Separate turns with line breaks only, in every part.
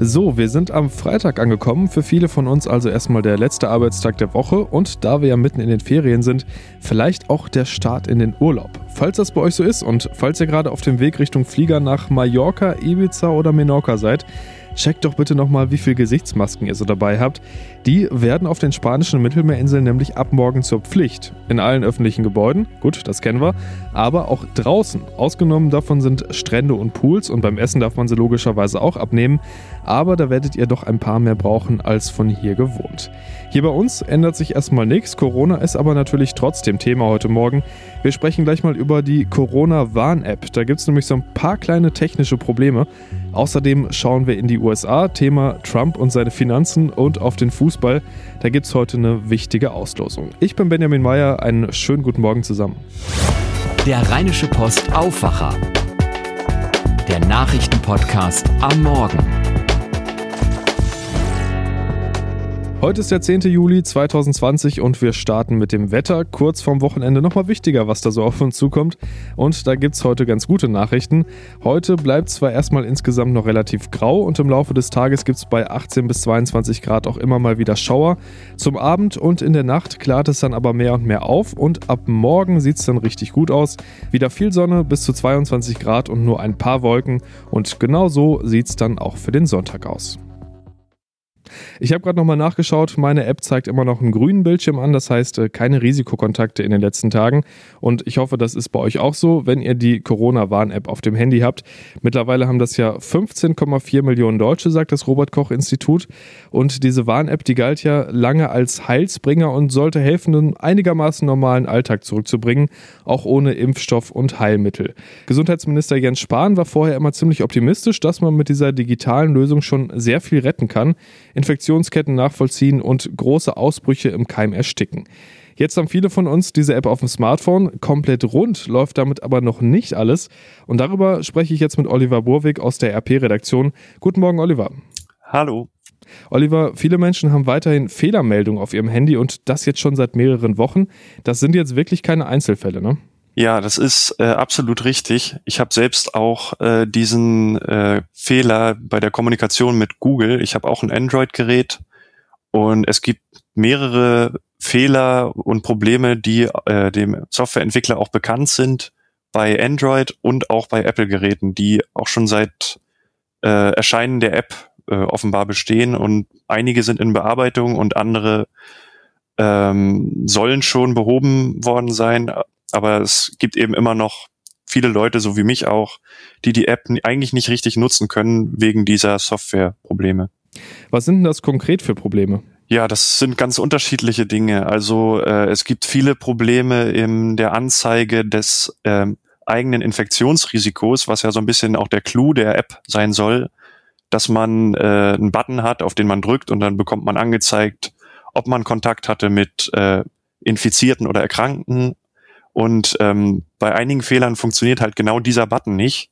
So, wir sind am Freitag angekommen. Für viele von uns also erstmal der letzte Arbeitstag der Woche und da wir ja mitten in den Ferien sind, vielleicht auch der Start in den Urlaub. Falls das bei euch so ist und falls ihr gerade auf dem Weg Richtung Flieger nach Mallorca, Ibiza oder Menorca seid, checkt doch bitte nochmal, wie viel Gesichtsmasken ihr so dabei habt. Die werden auf den spanischen Mittelmeerinseln nämlich ab morgen zur Pflicht. In allen öffentlichen Gebäuden, gut, das kennen wir, aber auch draußen. Ausgenommen davon sind Strände und Pools und beim Essen darf man sie logischerweise auch abnehmen, aber da werdet ihr doch ein paar mehr brauchen als von hier gewohnt. Hier bei uns ändert sich erstmal nichts, Corona ist aber natürlich trotzdem Thema heute Morgen. Wir sprechen gleich mal über die Corona-Warn-App. Da gibt es nämlich so ein paar kleine technische Probleme. Außerdem schauen wir in die USA, Thema Trump und seine Finanzen und auf den Fußball. Da gibt es heute eine wichtige Auslosung. Ich bin Benjamin Meyer, einen schönen guten Morgen zusammen.
Der Rheinische Post Aufwacher. Der Nachrichtenpodcast am Morgen.
Heute ist der 10. Juli 2020 und wir starten mit dem Wetter. Kurz vorm Wochenende nochmal wichtiger, was da so auf uns zukommt. Und da gibt es heute ganz gute Nachrichten. Heute bleibt zwar erstmal insgesamt noch relativ grau und im Laufe des Tages gibt es bei 18 bis 22 Grad auch immer mal wieder Schauer. Zum Abend und in der Nacht klart es dann aber mehr und mehr auf und ab morgen sieht es dann richtig gut aus. Wieder viel Sonne bis zu 22 Grad und nur ein paar Wolken. Und genau so sieht es dann auch für den Sonntag aus. Ich habe gerade nochmal nachgeschaut, meine App zeigt immer noch einen grünen Bildschirm an, das heißt äh, keine Risikokontakte in den letzten Tagen. Und ich hoffe, das ist bei euch auch so, wenn ihr die Corona-Warn-App auf dem Handy habt. Mittlerweile haben das ja 15,4 Millionen Deutsche, sagt das Robert-Koch-Institut. Und diese Warn-App, die galt ja lange als Heilsbringer und sollte helfen, einen einigermaßen normalen Alltag zurückzubringen, auch ohne Impfstoff und Heilmittel. Gesundheitsminister Jens Spahn war vorher immer ziemlich optimistisch, dass man mit dieser digitalen Lösung schon sehr viel retten kann. Infektionsketten nachvollziehen und große Ausbrüche im Keim ersticken. Jetzt haben viele von uns diese App auf dem Smartphone. Komplett rund läuft damit aber noch nicht alles. Und darüber spreche ich jetzt mit Oliver Burwig aus der RP-Redaktion. Guten Morgen, Oliver.
Hallo.
Oliver, viele Menschen haben weiterhin Fehlermeldungen auf ihrem Handy und das jetzt schon seit mehreren Wochen. Das sind jetzt wirklich keine Einzelfälle, ne?
Ja, das ist äh, absolut richtig. Ich habe selbst auch äh, diesen äh, Fehler bei der Kommunikation mit Google. Ich habe auch ein Android-Gerät und es gibt mehrere Fehler und Probleme, die äh, dem Softwareentwickler auch bekannt sind bei Android und auch bei Apple-Geräten, die auch schon seit äh, Erscheinen der App äh, offenbar bestehen und einige sind in Bearbeitung und andere ähm, sollen schon behoben worden sein, aber es gibt eben immer noch viele Leute, so wie mich auch, die die App eigentlich nicht richtig nutzen können wegen dieser Softwareprobleme.
Was sind denn das konkret für Probleme?
Ja, das sind ganz unterschiedliche Dinge. Also äh, es gibt viele Probleme in der Anzeige des äh, eigenen Infektionsrisikos, was ja so ein bisschen auch der Clou der App sein soll, dass man äh, einen Button hat, auf den man drückt und dann bekommt man angezeigt, ob man Kontakt hatte mit äh, Infizierten oder Erkrankten und ähm, bei einigen Fehlern funktioniert halt genau dieser Button nicht.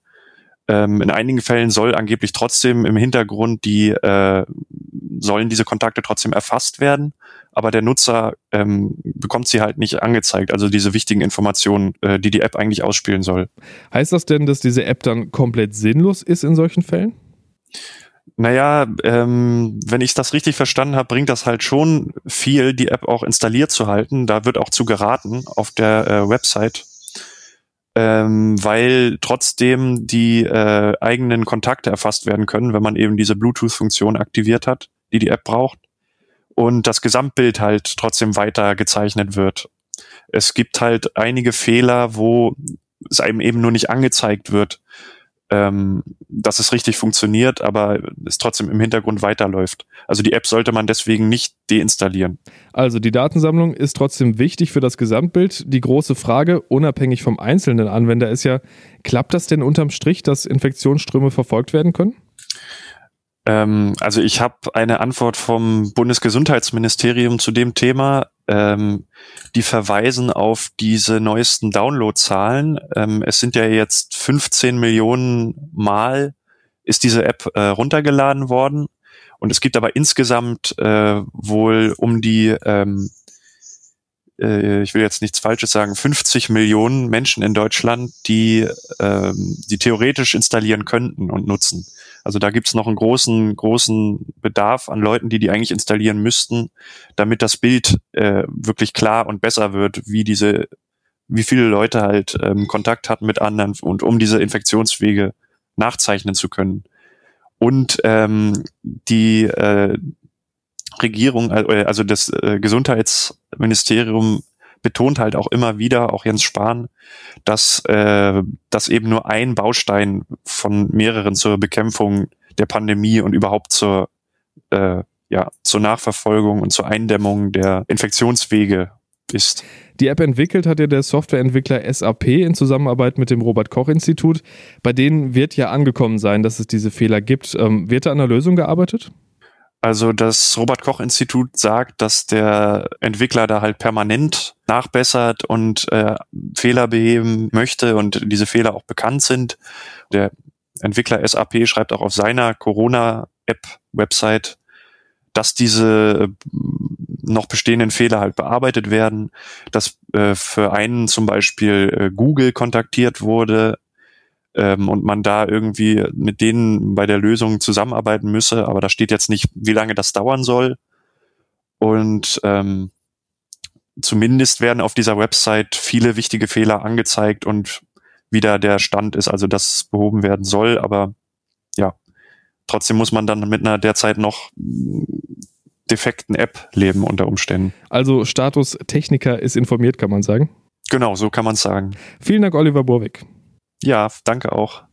Ähm, in einigen Fällen soll angeblich trotzdem im Hintergrund die äh, sollen diese Kontakte trotzdem erfasst werden, aber der Nutzer ähm, bekommt sie halt nicht angezeigt, also diese wichtigen Informationen, äh, die die App eigentlich ausspielen soll.
Heißt das denn, dass diese App dann komplett sinnlos ist in solchen Fällen?
Naja, ähm, wenn ich das richtig verstanden habe, bringt das halt schon viel, die App auch installiert zu halten. Da wird auch zu geraten auf der äh, Website, ähm, weil trotzdem die äh, eigenen Kontakte erfasst werden können, wenn man eben diese Bluetooth-Funktion aktiviert hat, die die App braucht. Und das Gesamtbild halt trotzdem weiter gezeichnet wird. Es gibt halt einige Fehler, wo es einem eben nur nicht angezeigt wird ähm, dass es richtig funktioniert, aber es trotzdem im Hintergrund weiterläuft. Also die App sollte man deswegen nicht deinstallieren.
Also die Datensammlung ist trotzdem wichtig für das Gesamtbild. Die große Frage, unabhängig vom einzelnen Anwender, ist ja, klappt das denn unterm Strich, dass Infektionsströme verfolgt werden können?
Ähm, also ich habe eine Antwort vom Bundesgesundheitsministerium zu dem Thema. Ähm, die verweisen auf diese neuesten Downloadzahlen. Ähm, es sind ja jetzt 15 Millionen Mal ist diese App äh, runtergeladen worden. Und es gibt aber insgesamt äh, wohl um die ähm, äh, ich will jetzt nichts Falsches sagen, 50 Millionen Menschen in Deutschland, die, ähm, die theoretisch installieren könnten und nutzen. Also da gibt's noch einen großen, großen Bedarf an Leuten, die die eigentlich installieren müssten, damit das Bild äh, wirklich klar und besser wird, wie diese, wie viele Leute halt ähm, Kontakt hatten mit anderen und um diese Infektionswege nachzeichnen zu können. Und ähm, die äh, Regierung, äh, also das äh, Gesundheitsministerium betont halt auch immer wieder, auch Jens Spahn, dass äh, das eben nur ein Baustein von mehreren zur Bekämpfung der Pandemie und überhaupt zur äh, ja zur Nachverfolgung und zur Eindämmung der Infektionswege ist.
Die App entwickelt hat ja der Softwareentwickler SAP in Zusammenarbeit mit dem Robert Koch Institut. Bei denen wird ja angekommen sein, dass es diese Fehler gibt. Ähm, wird da an der Lösung gearbeitet?
Also das Robert Koch Institut sagt, dass der Entwickler da halt permanent nachbessert und äh, Fehler beheben möchte und diese Fehler auch bekannt sind. Der Entwickler SAP schreibt auch auf seiner Corona-App-Website, dass diese äh, noch bestehenden Fehler halt bearbeitet werden, dass äh, für einen zum Beispiel äh, Google kontaktiert wurde, ähm, und man da irgendwie mit denen bei der Lösung zusammenarbeiten müsse. Aber da steht jetzt nicht, wie lange das dauern soll. Und ähm, zumindest werden auf dieser Website viele wichtige Fehler angezeigt und wieder der Stand ist, also dass behoben werden soll. Aber ja, trotzdem muss man dann mit einer derzeit noch defekten App leben unter Umständen.
Also Status Techniker ist informiert, kann man sagen.
Genau, so kann man sagen.
Vielen Dank, Oliver Burwick.
Ja, danke auch.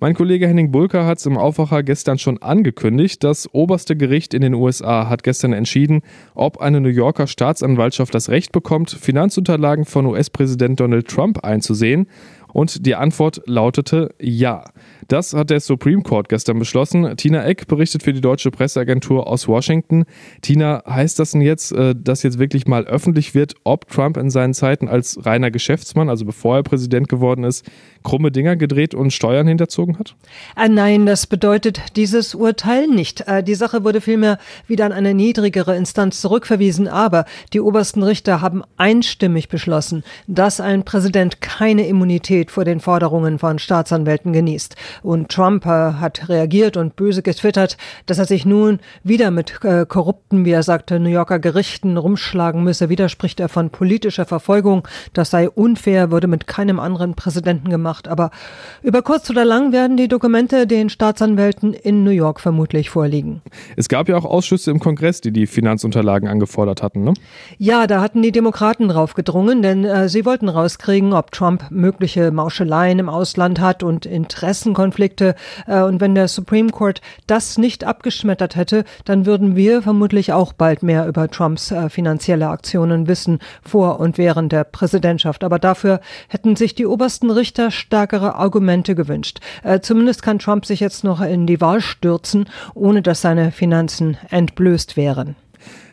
Mein Kollege Henning Bulker hat es im Aufwacher gestern schon angekündigt. Das oberste Gericht in den USA hat gestern entschieden, ob eine New Yorker Staatsanwaltschaft das Recht bekommt, Finanzunterlagen von US-Präsident Donald Trump einzusehen. Und die Antwort lautete ja. Das hat der Supreme Court gestern beschlossen. Tina Eck berichtet für die deutsche Presseagentur aus Washington. Tina, heißt das denn jetzt, äh, dass jetzt wirklich mal öffentlich wird, ob Trump in seinen Zeiten als reiner Geschäftsmann, also bevor er Präsident geworden ist, krumme Dinger gedreht und Steuern hinterzogen hat?
Äh, nein, das bedeutet dieses Urteil nicht. Äh, die Sache wurde vielmehr wieder an eine niedrigere Instanz zurückverwiesen, aber die obersten Richter haben einstimmig beschlossen, dass ein Präsident keine Immunität vor den Forderungen von Staatsanwälten genießt. Und Trump hat reagiert und böse getwittert, dass er sich nun wieder mit äh, korrupten, wie er sagte, New Yorker Gerichten rumschlagen müsse. Widerspricht er von politischer Verfolgung. Das sei unfair, würde mit keinem anderen Präsidenten gemacht. Aber über kurz oder lang werden die Dokumente den Staatsanwälten in New York vermutlich vorliegen.
Es gab ja auch Ausschüsse im Kongress, die die Finanzunterlagen angefordert hatten, ne?
Ja, da hatten die Demokraten drauf gedrungen, denn äh, sie wollten rauskriegen, ob Trump mögliche Mauscheleien im Ausland hat und Interessen Konflikte. Äh, und wenn der Supreme Court das nicht abgeschmettert hätte, dann würden wir vermutlich auch bald mehr über Trumps äh, finanzielle Aktionen wissen, vor und während der Präsidentschaft. Aber dafür hätten sich die obersten Richter stärkere Argumente gewünscht. Äh, zumindest kann Trump sich jetzt noch in die Wahl stürzen, ohne dass seine Finanzen entblößt wären.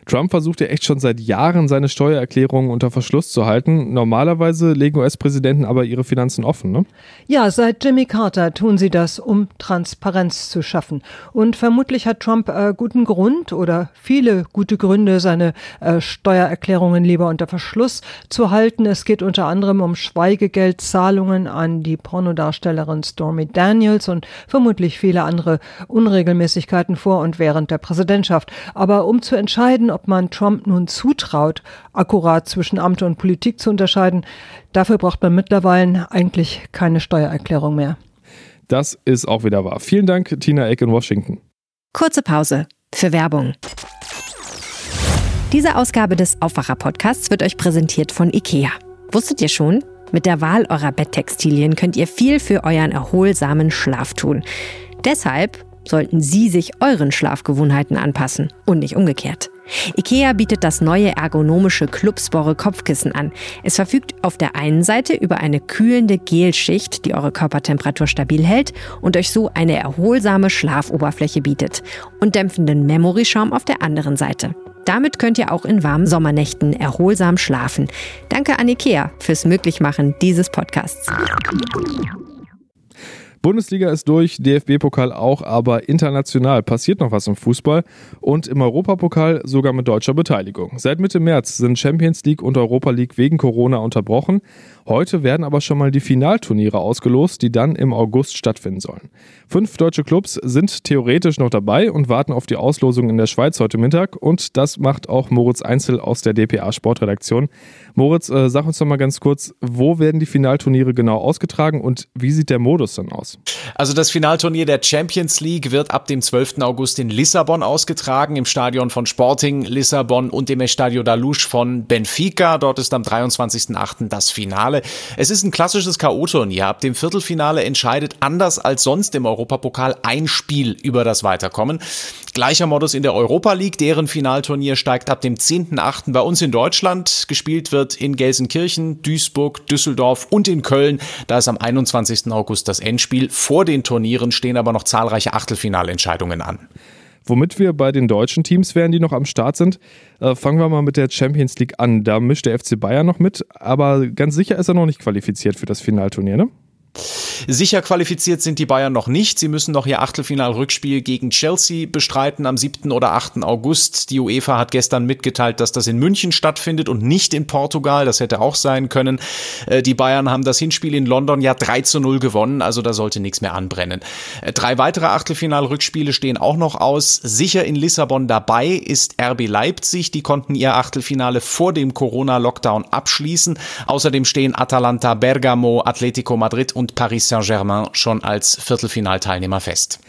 Trump versucht ja echt schon seit Jahren, seine Steuererklärungen unter Verschluss zu halten. Normalerweise legen US-Präsidenten aber ihre Finanzen offen, ne?
Ja, seit Jimmy Carter tun sie das, um Transparenz zu schaffen. Und vermutlich hat Trump äh, guten Grund oder viele gute Gründe, seine äh, Steuererklärungen lieber unter Verschluss zu halten. Es geht unter anderem um Schweigegeldzahlungen an die Pornodarstellerin Stormy Daniels und vermutlich viele andere Unregelmäßigkeiten vor und während der Präsidentschaft. Aber um zu entscheiden, ob man Trump nun zutraut, akkurat zwischen Amt und Politik zu unterscheiden, dafür braucht man mittlerweile eigentlich keine Steuererklärung mehr.
Das ist auch wieder wahr. Vielen Dank, Tina Eck in Washington.
Kurze Pause für Werbung. Diese Ausgabe des Aufwacher-Podcasts wird euch präsentiert von IKEA. Wusstet ihr schon? Mit der Wahl eurer Betttextilien könnt ihr viel für euren erholsamen Schlaf tun. Deshalb sollten Sie sich euren Schlafgewohnheiten anpassen und nicht umgekehrt. IKEA bietet das neue ergonomische Clubspore Kopfkissen an. Es verfügt auf der einen Seite über eine kühlende Gelschicht, die eure Körpertemperatur stabil hält und euch so eine erholsame Schlafoberfläche bietet und dämpfenden Memory-Schaum auf der anderen Seite. Damit könnt ihr auch in warmen Sommernächten erholsam schlafen. Danke an IKEA fürs Möglichmachen dieses Podcasts.
Bundesliga ist durch, DFB-Pokal auch, aber international passiert noch was im Fußball und im Europapokal sogar mit deutscher Beteiligung. Seit Mitte März sind Champions League und Europa League wegen Corona unterbrochen. Heute werden aber schon mal die Finalturniere ausgelost, die dann im August stattfinden sollen. Fünf deutsche Clubs sind theoretisch noch dabei und warten auf die Auslosung in der Schweiz heute Mittag und das macht auch Moritz Einzel aus der DPA Sportredaktion. Moritz, äh, sag uns doch mal ganz kurz, wo werden die Finalturniere genau ausgetragen und wie sieht der Modus dann aus?
Also das Finalturnier der Champions League wird ab dem 12. August in Lissabon ausgetragen, im Stadion von Sporting Lissabon und dem Estadio da Luz von Benfica. Dort ist am 23.08. das Finale. Es ist ein klassisches K.O.-Turnier. Ab dem Viertelfinale entscheidet anders als sonst im Europapokal ein Spiel über das Weiterkommen. Gleicher Modus in der Europa League. Deren Finalturnier steigt ab dem 10.8. bei uns in Deutschland. Gespielt wird in Gelsenkirchen, Duisburg, Düsseldorf und in Köln. Da ist am 21. August das Endspiel. Vor den Turnieren stehen aber noch zahlreiche Achtelfinalentscheidungen an.
Womit wir bei den deutschen Teams wären, die noch am Start sind, äh, fangen wir mal mit der Champions League an. Da mischt der FC Bayern noch mit, aber ganz sicher ist er noch nicht qualifiziert für das Finalturnier, ne?
Sicher qualifiziert sind die Bayern noch nicht. Sie müssen noch ihr Achtelfinal-Rückspiel gegen Chelsea bestreiten am 7. oder 8. August. Die UEFA hat gestern mitgeteilt, dass das in München stattfindet und nicht in Portugal. Das hätte auch sein können. Äh, die Bayern haben das Hinspiel in London ja 3 zu 0 gewonnen, also da sollte nichts mehr anbrennen. Äh, drei weitere Achtelfinal-Rückspiele stehen auch noch aus. Sicher in Lissabon dabei ist RB Leipzig. Die konnten ihr Achtelfinale vor dem Corona-Lockdown abschließen. Außerdem stehen Atalanta Bergamo, Atletico Madrid und Paris Saint-Germain schon als Viertelfinalteilnehmer fest.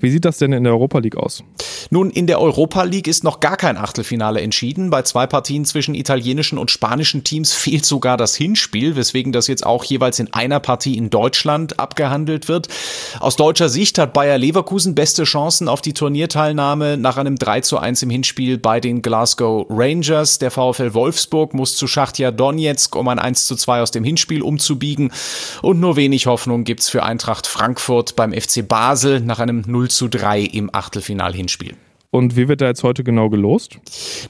Wie sieht das denn in der Europa League aus?
Nun, in der Europa League ist noch gar kein Achtelfinale entschieden. Bei zwei Partien zwischen italienischen und spanischen Teams fehlt sogar das Hinspiel, weswegen das jetzt auch jeweils in einer Partie in Deutschland abgehandelt wird. Aus deutscher Sicht hat Bayer Leverkusen beste Chancen auf die Turnierteilnahme nach einem 3 zu 1 im Hinspiel bei den Glasgow Rangers. Der VfL Wolfsburg muss zu Schachtja Donetsk, um ein 1 zu 2 aus dem Hinspiel umzubiegen. Und nur wenig Hoffnung gibt's für Eintracht Frankfurt beim FC Basel nach einem 0 zu 3 im Achtelfinal-Hinspiel.
Und wie wird da jetzt heute genau gelost?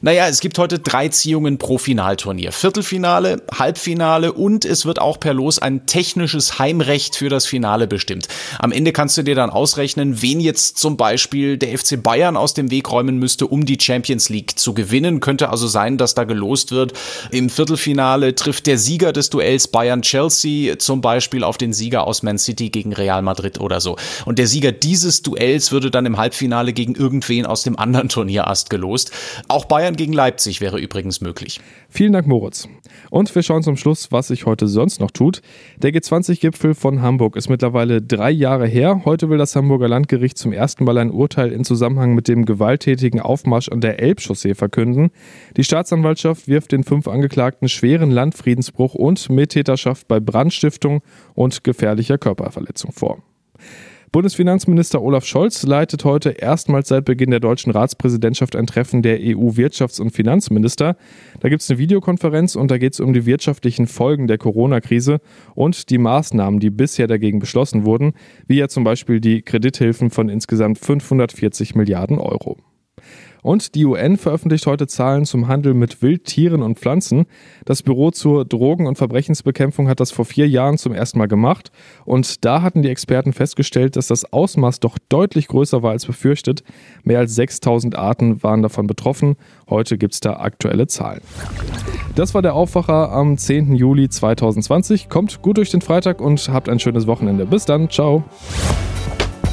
Naja, es gibt heute drei Ziehungen pro Finalturnier. Viertelfinale, Halbfinale und es wird auch per Los ein technisches Heimrecht für das Finale bestimmt. Am Ende kannst du dir dann ausrechnen, wen jetzt zum Beispiel der FC Bayern aus dem Weg räumen müsste, um die Champions League zu gewinnen. Könnte also sein, dass da gelost wird. Im Viertelfinale trifft der Sieger des Duells Bayern-Chelsea zum Beispiel auf den Sieger aus Man City gegen Real Madrid oder so. Und der Sieger dieses Duells würde dann im Halbfinale gegen irgendwen aus dem dem anderen Turnierast gelost. Auch Bayern gegen Leipzig wäre übrigens möglich.
Vielen Dank, Moritz. Und wir schauen zum Schluss, was sich heute sonst noch tut. Der G20-Gipfel von Hamburg ist mittlerweile drei Jahre her. Heute will das Hamburger Landgericht zum ersten Mal ein Urteil in Zusammenhang mit dem gewalttätigen Aufmarsch an der Elbchaussee verkünden. Die Staatsanwaltschaft wirft den fünf Angeklagten schweren Landfriedensbruch und Mittäterschaft bei Brandstiftung und gefährlicher Körperverletzung vor. Bundesfinanzminister Olaf Scholz leitet heute erstmals seit Beginn der deutschen Ratspräsidentschaft ein Treffen der EU-Wirtschafts- und Finanzminister. Da gibt es eine Videokonferenz und da geht es um die wirtschaftlichen Folgen der Corona-Krise und die Maßnahmen, die bisher dagegen beschlossen wurden, wie ja zum Beispiel die Kredithilfen von insgesamt 540 Milliarden Euro. Und die UN veröffentlicht heute Zahlen zum Handel mit Wildtieren und Pflanzen. Das Büro zur Drogen- und Verbrechensbekämpfung hat das vor vier Jahren zum ersten Mal gemacht. Und da hatten die Experten festgestellt, dass das Ausmaß doch deutlich größer war als befürchtet. Mehr als 6000 Arten waren davon betroffen. Heute gibt es da aktuelle Zahlen. Das war der Aufwacher am 10. Juli 2020. Kommt gut durch den Freitag und habt ein schönes Wochenende. Bis dann. Ciao.